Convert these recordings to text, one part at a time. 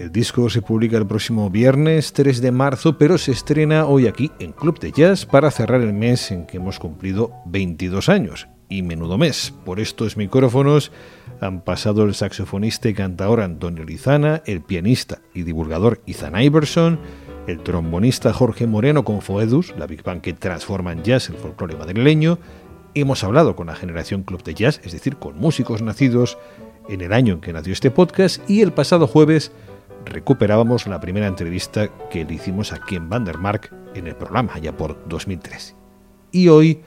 El disco se publica el próximo viernes 3 de marzo, pero se estrena hoy aquí en Club de Jazz para cerrar el mes en que hemos cumplido 22 años. Y menudo mes. Por estos micrófonos han pasado el saxofonista y cantador Antonio Lizana, el pianista y divulgador Ethan Iverson, el trombonista Jorge Moreno con Foedus, la Big Bang que transforma en jazz el folclore madrileño. Hemos hablado con la generación Club de Jazz, es decir, con músicos nacidos en el año en que nació este podcast, y el pasado jueves recuperábamos la primera entrevista que le hicimos a Ken Vandermark en el programa, ya por 2013. Y hoy,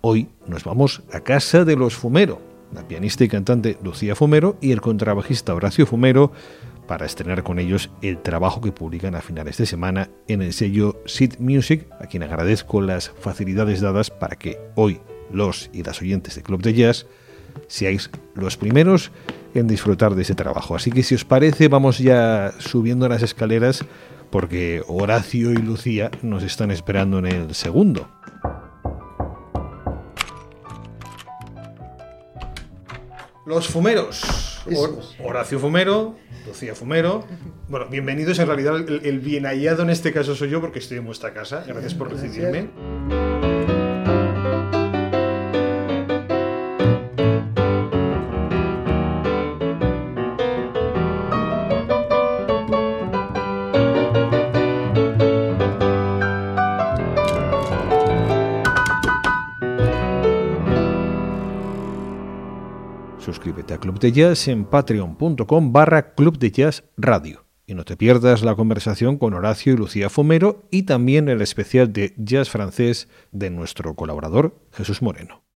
hoy nos vamos a casa de los Fumero, la pianista y cantante Lucía Fumero y el contrabajista Horacio Fumero, para estrenar con ellos el trabajo que publican a finales de semana en el sello Sid Music, a quien agradezco las facilidades dadas para que hoy los y las oyentes de Club de Jazz seáis los primeros en disfrutar de ese trabajo. Así que si os parece, vamos ya subiendo las escaleras porque Horacio y Lucía nos están esperando en el segundo. Los fumeros. Horacio Fumero, Lucía Fumero. Bueno, bienvenidos. En realidad, el, el bien hallado en este caso soy yo porque estoy en vuestra casa. Gracias por recibirme. Suscríbete a Club de Jazz en patreon.com barra Club de Jazz Radio. Y no te pierdas la conversación con Horacio y Lucía Fumero y también el especial de jazz francés de nuestro colaborador Jesús Moreno.